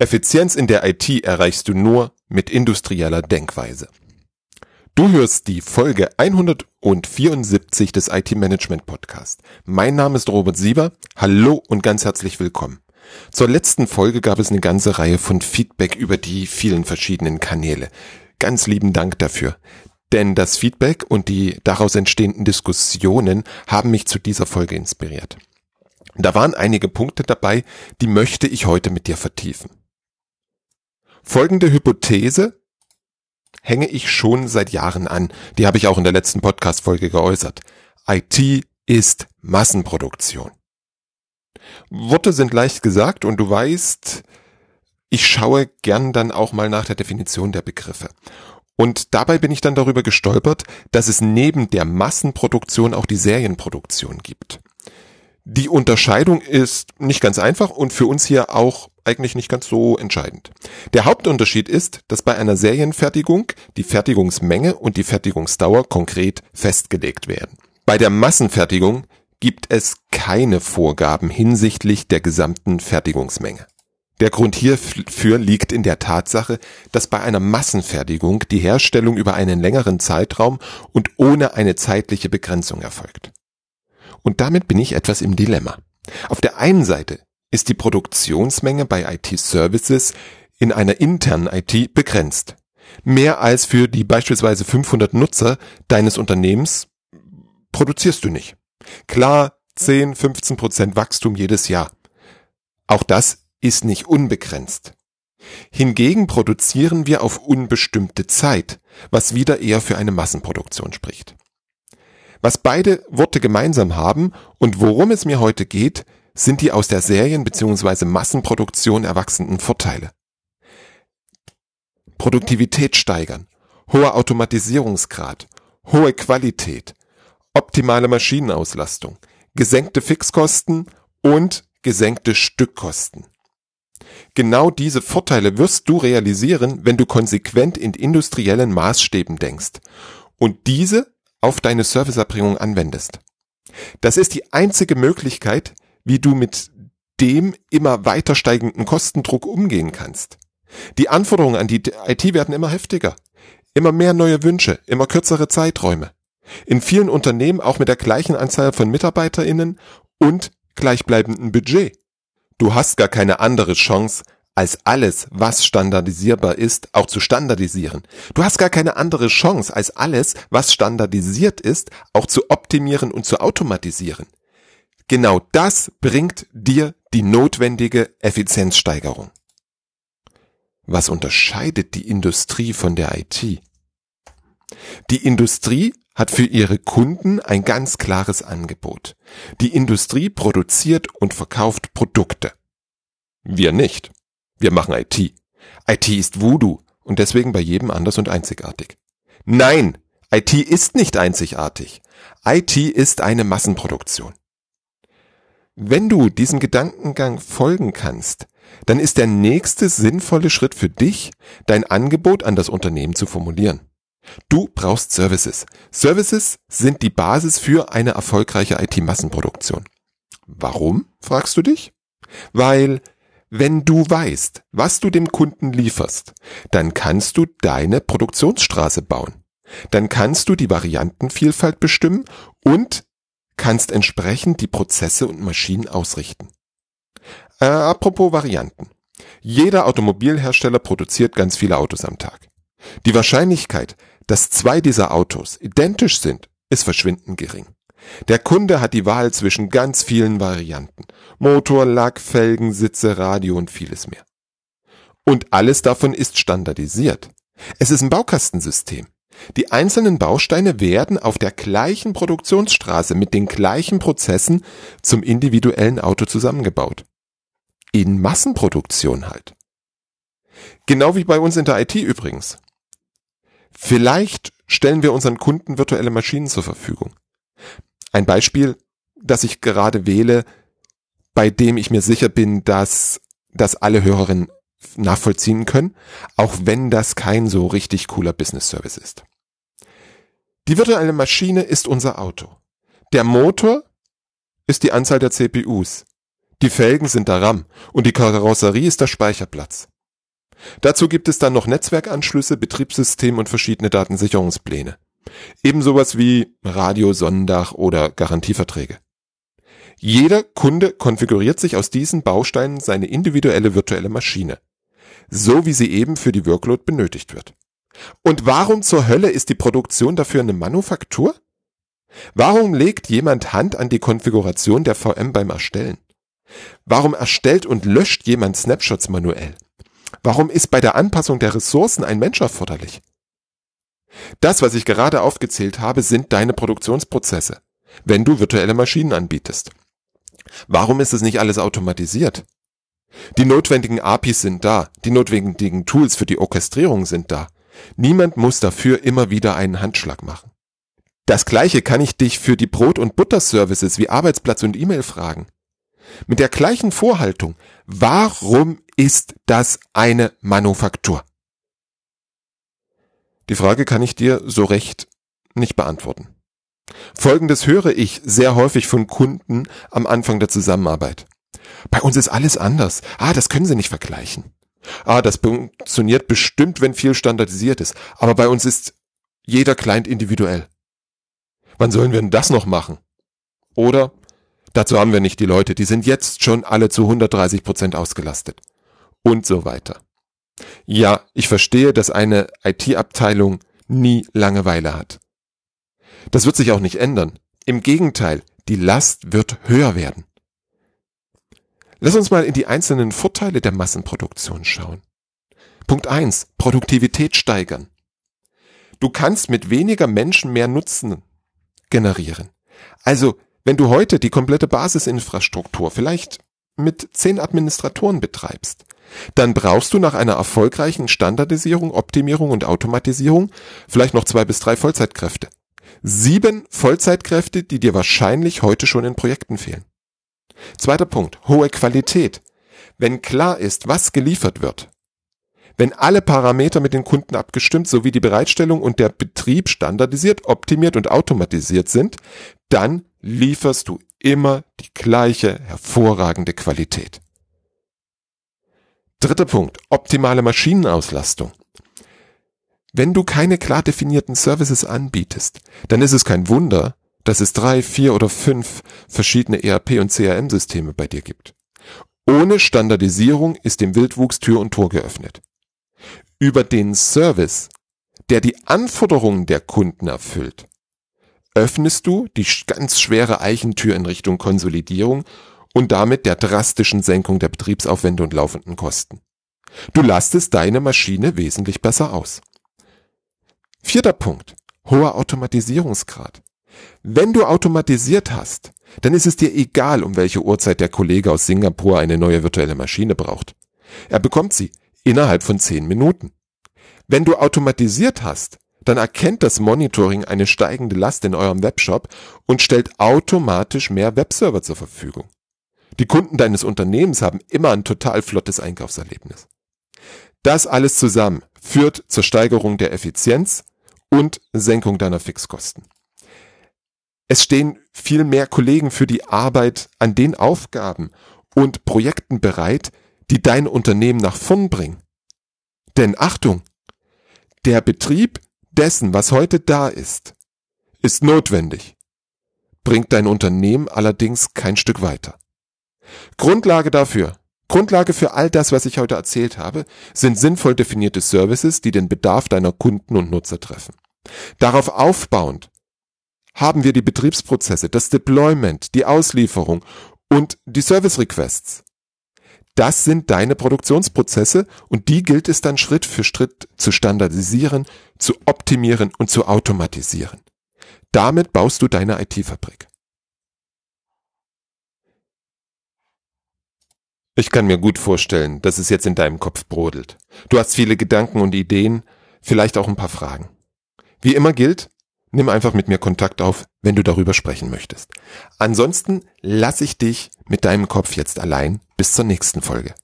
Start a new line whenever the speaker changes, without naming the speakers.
Effizienz in der IT erreichst du nur mit industrieller Denkweise. Du hörst die Folge 174 des IT Management Podcast. Mein Name ist Robert Sieber. Hallo und ganz herzlich willkommen. Zur letzten Folge gab es eine ganze Reihe von Feedback über die vielen verschiedenen Kanäle. Ganz lieben Dank dafür. Denn das Feedback und die daraus entstehenden Diskussionen haben mich zu dieser Folge inspiriert. Da waren einige Punkte dabei, die möchte ich heute mit dir vertiefen. Folgende Hypothese hänge ich schon seit Jahren an. Die habe ich auch in der letzten Podcast-Folge geäußert. IT ist Massenproduktion. Worte sind leicht gesagt und du weißt, ich schaue gern dann auch mal nach der Definition der Begriffe. Und dabei bin ich dann darüber gestolpert, dass es neben der Massenproduktion auch die Serienproduktion gibt. Die Unterscheidung ist nicht ganz einfach und für uns hier auch eigentlich nicht ganz so entscheidend. Der Hauptunterschied ist, dass bei einer Serienfertigung die Fertigungsmenge und die Fertigungsdauer konkret festgelegt werden. Bei der Massenfertigung gibt es keine Vorgaben hinsichtlich der gesamten Fertigungsmenge. Der Grund hierfür liegt in der Tatsache, dass bei einer Massenfertigung die Herstellung über einen längeren Zeitraum und ohne eine zeitliche Begrenzung erfolgt. Und damit bin ich etwas im Dilemma. Auf der einen Seite ist die Produktionsmenge bei IT-Services in einer internen IT begrenzt. Mehr als für die beispielsweise 500 Nutzer deines Unternehmens produzierst du nicht. Klar, 10, 15 Prozent Wachstum jedes Jahr. Auch das ist nicht unbegrenzt. Hingegen produzieren wir auf unbestimmte Zeit, was wieder eher für eine Massenproduktion spricht. Was beide Worte gemeinsam haben und worum es mir heute geht, sind die aus der Serien- bzw. Massenproduktion erwachsenen Vorteile. Produktivität steigern, hoher Automatisierungsgrad, hohe Qualität, optimale Maschinenauslastung, gesenkte Fixkosten und gesenkte Stückkosten. Genau diese Vorteile wirst du realisieren, wenn du konsequent in industriellen Maßstäben denkst und diese auf deine Serviceerbringung anwendest. Das ist die einzige Möglichkeit, wie du mit dem immer weiter steigenden Kostendruck umgehen kannst. Die Anforderungen an die IT werden immer heftiger. Immer mehr neue Wünsche, immer kürzere Zeiträume. In vielen Unternehmen auch mit der gleichen Anzahl von MitarbeiterInnen und gleichbleibendem Budget. Du hast gar keine andere Chance, als alles, was standardisierbar ist, auch zu standardisieren. Du hast gar keine andere Chance, als alles, was standardisiert ist, auch zu optimieren und zu automatisieren. Genau das bringt dir die notwendige Effizienzsteigerung. Was unterscheidet die Industrie von der IT? Die Industrie hat für ihre Kunden ein ganz klares Angebot. Die Industrie produziert und verkauft Produkte. Wir nicht. Wir machen IT. IT ist Voodoo und deswegen bei jedem anders und einzigartig. Nein, IT ist nicht einzigartig. IT ist eine Massenproduktion. Wenn du diesem Gedankengang folgen kannst, dann ist der nächste sinnvolle Schritt für dich, dein Angebot an das Unternehmen zu formulieren. Du brauchst Services. Services sind die Basis für eine erfolgreiche IT-Massenproduktion. Warum, fragst du dich? Weil, wenn du weißt, was du dem Kunden lieferst, dann kannst du deine Produktionsstraße bauen. Dann kannst du die Variantenvielfalt bestimmen und kannst entsprechend die Prozesse und Maschinen ausrichten. Äh, apropos Varianten. Jeder Automobilhersteller produziert ganz viele Autos am Tag. Die Wahrscheinlichkeit, dass zwei dieser Autos identisch sind, ist verschwindend gering. Der Kunde hat die Wahl zwischen ganz vielen Varianten. Motor, Lack, Felgen, Sitze, Radio und vieles mehr. Und alles davon ist standardisiert. Es ist ein Baukastensystem. Die einzelnen Bausteine werden auf der gleichen Produktionsstraße mit den gleichen Prozessen zum individuellen Auto zusammengebaut. In Massenproduktion halt. Genau wie bei uns in der IT übrigens. Vielleicht stellen wir unseren Kunden virtuelle Maschinen zur Verfügung. Ein Beispiel, das ich gerade wähle, bei dem ich mir sicher bin, dass das alle Hörerinnen nachvollziehen können, auch wenn das kein so richtig cooler Business Service ist. Die virtuelle Maschine ist unser Auto. Der Motor ist die Anzahl der CPUs. Die Felgen sind der RAM und die Karosserie ist der Speicherplatz. Dazu gibt es dann noch Netzwerkanschlüsse, Betriebssystem und verschiedene Datensicherungspläne. Eben sowas wie Radio, Sonnendach oder Garantieverträge. Jeder Kunde konfiguriert sich aus diesen Bausteinen seine individuelle virtuelle Maschine, so wie sie eben für die Workload benötigt wird. Und warum zur Hölle ist die Produktion dafür eine Manufaktur? Warum legt jemand Hand an die Konfiguration der VM beim Erstellen? Warum erstellt und löscht jemand Snapshots manuell? Warum ist bei der Anpassung der Ressourcen ein Mensch erforderlich? Das, was ich gerade aufgezählt habe, sind deine Produktionsprozesse, wenn du virtuelle Maschinen anbietest. Warum ist es nicht alles automatisiert? Die notwendigen APIs sind da, die notwendigen Tools für die Orchestrierung sind da. Niemand muss dafür immer wieder einen Handschlag machen. Das gleiche kann ich dich für die Brot- und Butterservices wie Arbeitsplatz und E-Mail fragen. Mit der gleichen Vorhaltung, warum ist das eine Manufaktur? Die Frage kann ich dir so recht nicht beantworten. Folgendes höre ich sehr häufig von Kunden am Anfang der Zusammenarbeit. Bei uns ist alles anders. Ah, das können Sie nicht vergleichen. Ah, das funktioniert bestimmt, wenn viel standardisiert ist. Aber bei uns ist jeder Client individuell. Wann sollen wir denn das noch machen? Oder, dazu haben wir nicht die Leute, die sind jetzt schon alle zu 130 Prozent ausgelastet. Und so weiter. Ja, ich verstehe, dass eine IT-Abteilung nie Langeweile hat. Das wird sich auch nicht ändern. Im Gegenteil, die Last wird höher werden. Lass uns mal in die einzelnen Vorteile der Massenproduktion schauen. Punkt eins: Produktivität steigern. Du kannst mit weniger Menschen mehr Nutzen generieren. Also, wenn du heute die komplette Basisinfrastruktur vielleicht mit zehn Administratoren betreibst, dann brauchst du nach einer erfolgreichen Standardisierung, Optimierung und Automatisierung vielleicht noch zwei bis drei Vollzeitkräfte. Sieben Vollzeitkräfte, die dir wahrscheinlich heute schon in Projekten fehlen. Zweiter Punkt, hohe Qualität. Wenn klar ist, was geliefert wird, wenn alle Parameter mit den Kunden abgestimmt sowie die Bereitstellung und der Betrieb standardisiert, optimiert und automatisiert sind, dann lieferst du immer die gleiche hervorragende Qualität. Dritter Punkt, optimale Maschinenauslastung. Wenn du keine klar definierten Services anbietest, dann ist es kein Wunder, dass es drei, vier oder fünf verschiedene ERP- und CRM-Systeme bei dir gibt. Ohne Standardisierung ist dem Wildwuchs Tür und Tor geöffnet. Über den Service, der die Anforderungen der Kunden erfüllt, öffnest du die ganz schwere Eichentür in Richtung Konsolidierung und damit der drastischen Senkung der Betriebsaufwände und laufenden Kosten. Du lastest deine Maschine wesentlich besser aus. Vierter Punkt. Hoher Automatisierungsgrad. Wenn du automatisiert hast, dann ist es dir egal, um welche Uhrzeit der Kollege aus Singapur eine neue virtuelle Maschine braucht. Er bekommt sie innerhalb von zehn Minuten. Wenn du automatisiert hast, dann erkennt das Monitoring eine steigende Last in eurem Webshop und stellt automatisch mehr Webserver zur Verfügung. Die Kunden deines Unternehmens haben immer ein total flottes Einkaufserlebnis. Das alles zusammen führt zur Steigerung der Effizienz und Senkung deiner Fixkosten. Es stehen viel mehr Kollegen für die Arbeit an den Aufgaben und Projekten bereit, die dein Unternehmen nach vorn bringen. Denn Achtung, der Betrieb dessen, was heute da ist, ist notwendig, bringt dein Unternehmen allerdings kein Stück weiter. Grundlage dafür, Grundlage für all das, was ich heute erzählt habe, sind sinnvoll definierte Services, die den Bedarf deiner Kunden und Nutzer treffen. Darauf aufbauend haben wir die Betriebsprozesse, das Deployment, die Auslieferung und die Service Requests. Das sind deine Produktionsprozesse und die gilt es dann Schritt für Schritt zu standardisieren, zu optimieren und zu automatisieren. Damit baust du deine IT-Fabrik. Ich kann mir gut vorstellen, dass es jetzt in deinem Kopf brodelt. Du hast viele Gedanken und Ideen, vielleicht auch ein paar Fragen. Wie immer gilt, nimm einfach mit mir Kontakt auf, wenn du darüber sprechen möchtest. Ansonsten lasse ich dich mit deinem Kopf jetzt allein bis zur nächsten Folge.